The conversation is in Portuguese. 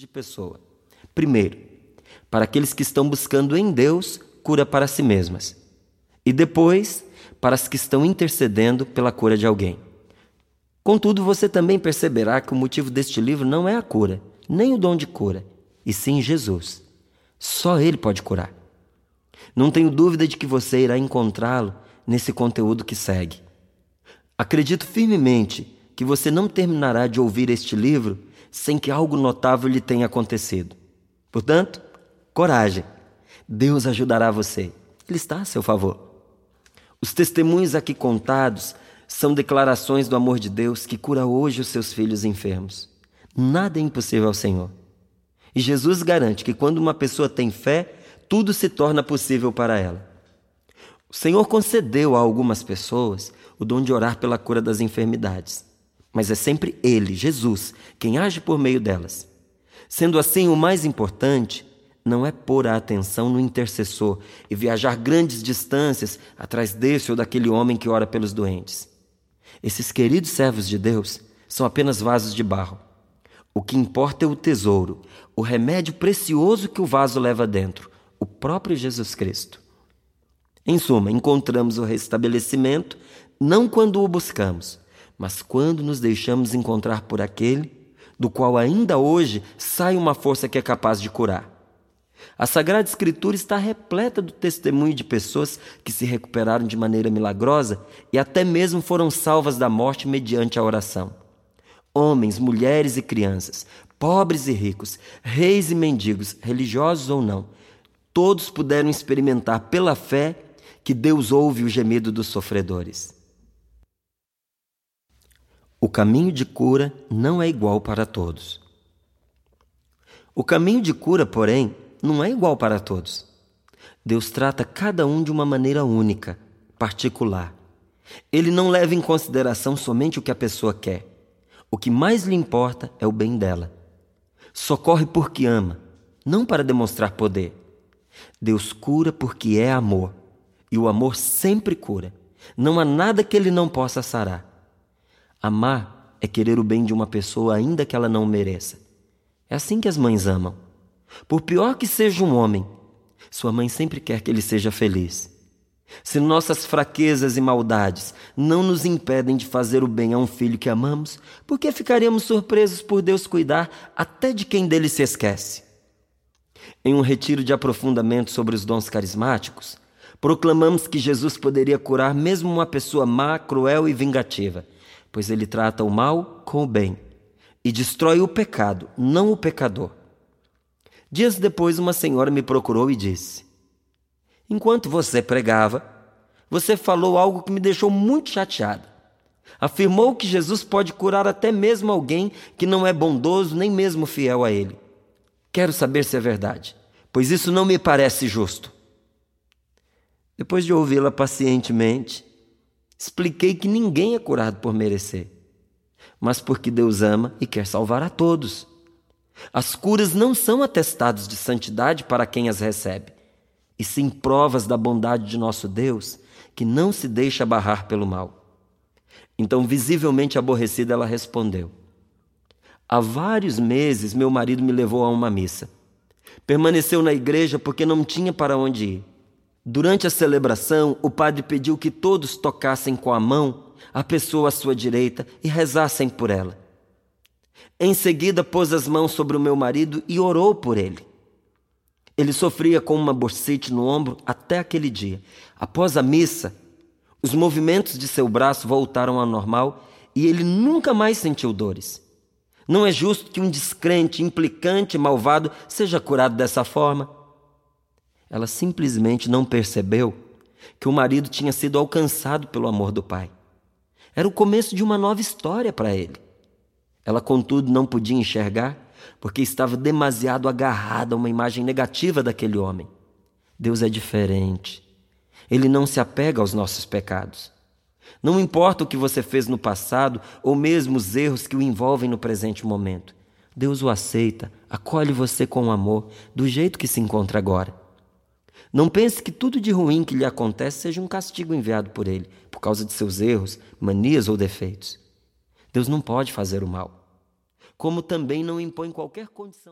de pessoa. Primeiro, para aqueles que estão buscando em Deus cura para si mesmas. E depois, para as que estão intercedendo pela cura de alguém. Contudo, você também perceberá que o motivo deste livro não é a cura, nem o dom de cura, e sim Jesus. Só Ele pode curar. Não tenho dúvida de que você irá encontrá-lo nesse conteúdo que segue. Acredito firmemente que você não terminará de ouvir este livro sem que algo notável lhe tenha acontecido. Portanto, coragem. Deus ajudará você. Ele está a seu favor. Os testemunhos aqui contados são declarações do amor de Deus que cura hoje os seus filhos enfermos. Nada é impossível ao Senhor. E Jesus garante que quando uma pessoa tem fé, tudo se torna possível para ela. O Senhor concedeu a algumas pessoas o dom de orar pela cura das enfermidades, mas é sempre Ele, Jesus, quem age por meio delas. Sendo assim, o mais importante não é pôr a atenção no intercessor e viajar grandes distâncias atrás desse ou daquele homem que ora pelos doentes. Esses queridos servos de Deus são apenas vasos de barro. O que importa é o tesouro, o remédio precioso que o vaso leva dentro, o próprio Jesus Cristo. Em suma, encontramos o restabelecimento não quando o buscamos, mas quando nos deixamos encontrar por aquele do qual ainda hoje sai uma força que é capaz de curar. A Sagrada Escritura está repleta do testemunho de pessoas que se recuperaram de maneira milagrosa e até mesmo foram salvas da morte mediante a oração. Homens, mulheres e crianças, pobres e ricos, reis e mendigos, religiosos ou não, todos puderam experimentar pela fé que Deus ouve o gemido dos sofredores. O caminho de cura não é igual para todos. O caminho de cura, porém, não é igual para todos. Deus trata cada um de uma maneira única, particular. Ele não leva em consideração somente o que a pessoa quer. O que mais lhe importa é o bem dela. Socorre porque ama, não para demonstrar poder. Deus cura porque é amor. E o amor sempre cura. Não há nada que ele não possa sarar. Amar é querer o bem de uma pessoa ainda que ela não mereça. É assim que as mães amam. Por pior que seja um homem, sua mãe sempre quer que ele seja feliz. Se nossas fraquezas e maldades não nos impedem de fazer o bem a um filho que amamos, por que ficaríamos surpresos por Deus cuidar até de quem dele se esquece? Em um retiro de aprofundamento sobre os dons carismáticos, proclamamos que Jesus poderia curar mesmo uma pessoa má, cruel e vingativa, pois ele trata o mal com o bem e destrói o pecado, não o pecador. Dias depois, uma senhora me procurou e disse: Enquanto você pregava, você falou algo que me deixou muito chateada. Afirmou que Jesus pode curar até mesmo alguém que não é bondoso nem mesmo fiel a Ele. Quero saber se é verdade, pois isso não me parece justo. Depois de ouvi-la pacientemente, expliquei que ninguém é curado por merecer, mas porque Deus ama e quer salvar a todos. As curas não são atestados de santidade para quem as recebe, e sim provas da bondade de nosso Deus, que não se deixa barrar pelo mal. Então, visivelmente aborrecida, ela respondeu: Há vários meses meu marido me levou a uma missa. Permaneceu na igreja porque não tinha para onde ir. Durante a celebração, o padre pediu que todos tocassem com a mão a pessoa à sua direita e rezassem por ela. Em seguida, pôs as mãos sobre o meu marido e orou por ele. Ele sofria com uma bursite no ombro até aquele dia. Após a missa, os movimentos de seu braço voltaram ao normal e ele nunca mais sentiu dores. Não é justo que um descrente, implicante, malvado seja curado dessa forma. Ela simplesmente não percebeu que o marido tinha sido alcançado pelo amor do pai. Era o começo de uma nova história para ele. Ela, contudo, não podia enxergar porque estava demasiado agarrada a uma imagem negativa daquele homem. Deus é diferente. Ele não se apega aos nossos pecados. Não importa o que você fez no passado ou mesmo os erros que o envolvem no presente momento. Deus o aceita, acolhe você com amor, do jeito que se encontra agora. Não pense que tudo de ruim que lhe acontece seja um castigo enviado por Ele, por causa de seus erros, manias ou defeitos. Deus não pode fazer o mal, como também não impõe qualquer condição.